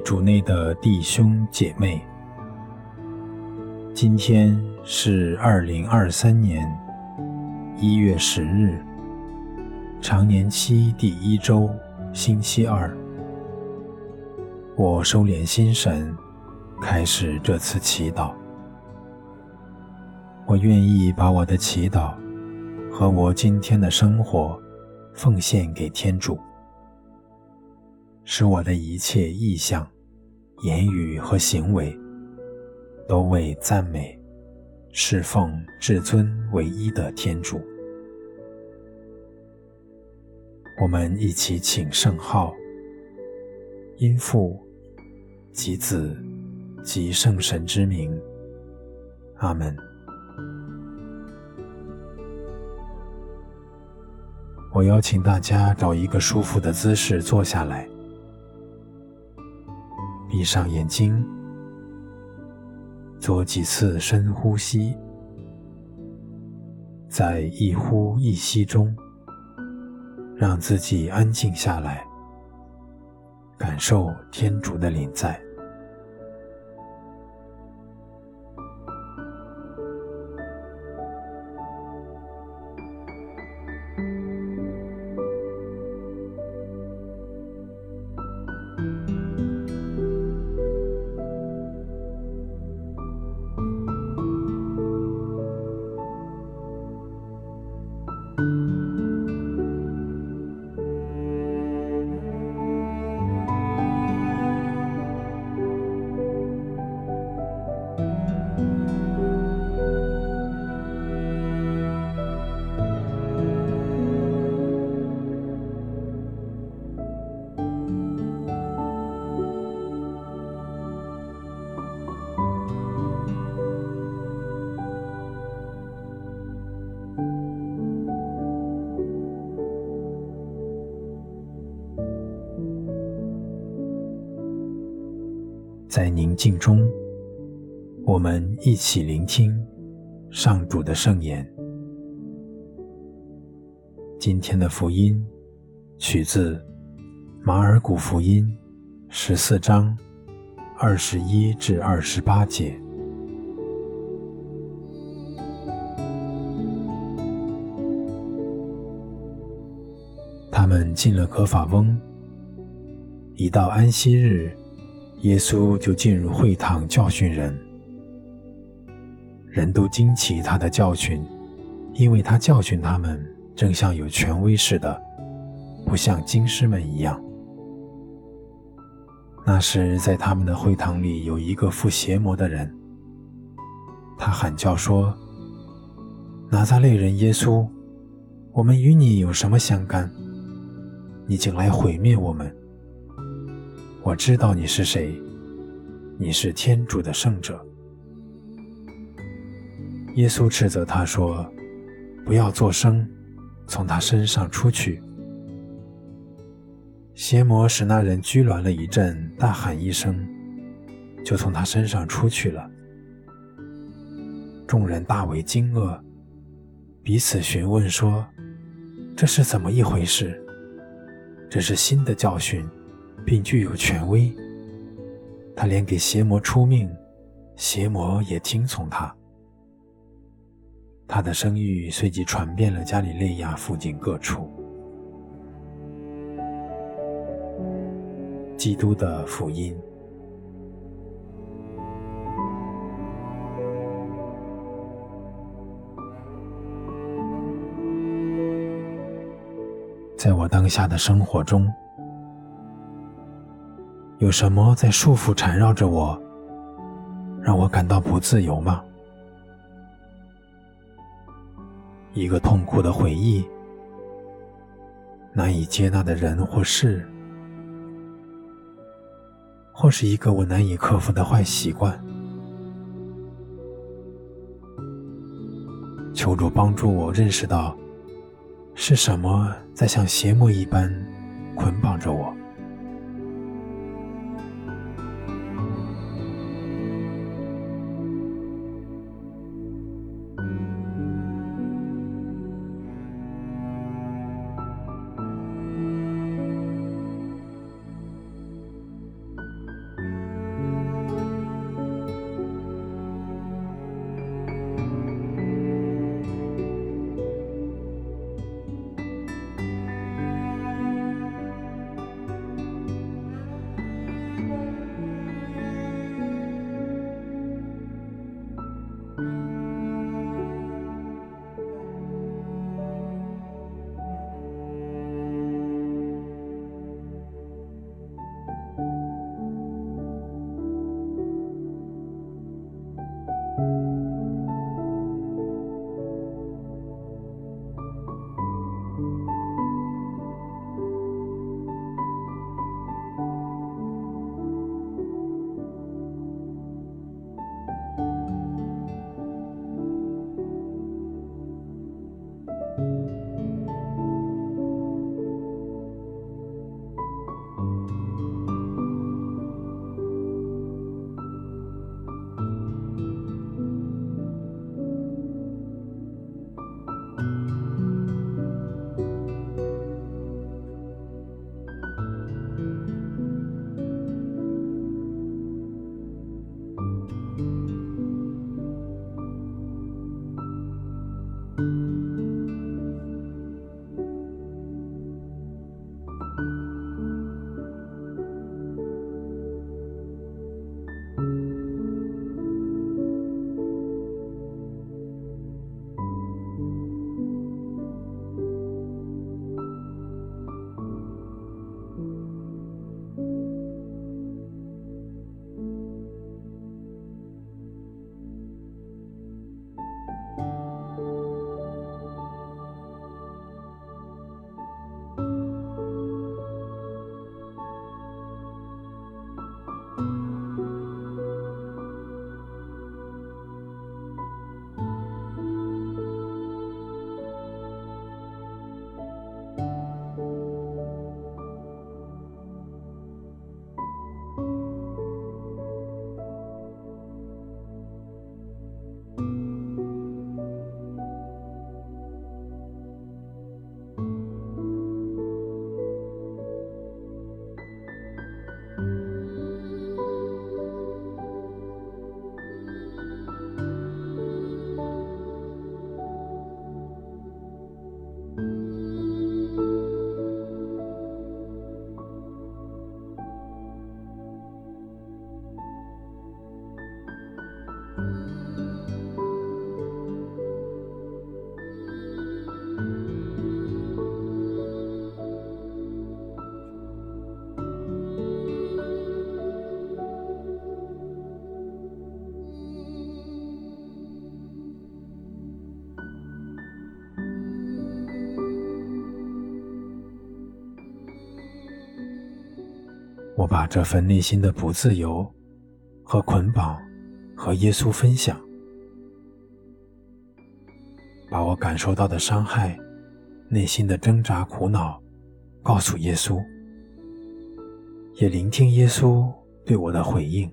主内的弟兄姐妹，今天是二零二三年一月十日，常年期第一周，星期二。我收敛心神，开始这次祈祷。我愿意把我的祈祷和我今天的生活奉献给天主。使我的一切意向、言语和行为，都为赞美、侍奉至尊唯一的天主。我们一起请圣号，因父及子及圣神之名，阿门。我邀请大家找一个舒服的姿势坐下来。闭上眼睛，做几次深呼吸，在一呼一吸中，让自己安静下来，感受天主的临在。在宁静中，我们一起聆听上主的圣言。今天的福音取自马尔谷福音十四章二十一至二十八节。他们进了可法翁，一到安息日。耶稣就进入会堂教训人，人都惊奇他的教训，因为他教训他们正像有权威似的，不像经师们一样。那时，在他们的会堂里有一个附邪魔的人，他喊叫说：“拿撒勒人耶稣，我们与你有什么相干？你竟来毁灭我们！”我知道你是谁，你是天主的圣者。耶稣斥责他说：“不要作声，从他身上出去。”邪魔使那人拘挛了一阵，大喊一声，就从他身上出去了。众人大为惊愕，彼此询问说：“这是怎么一回事？这是新的教训。”并具有权威，他连给邪魔出命，邪魔也听从他。他的声誉随即传遍了加里肋亚附近各处。基督的福音。在我当下的生活中。有什么在束缚缠绕着我，让我感到不自由吗？一个痛苦的回忆，难以接纳的人或事，或是一个我难以克服的坏习惯。求主帮助我认识到，是什么在像邪魔一般捆绑着我。把这份内心的不自由和捆绑和耶稣分享，把我感受到的伤害、内心的挣扎、苦恼告诉耶稣，也聆听耶稣对我的回应。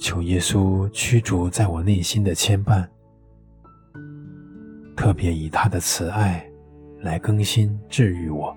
求耶稣驱逐在我内心的牵绊，特别以他的慈爱来更新治愈我。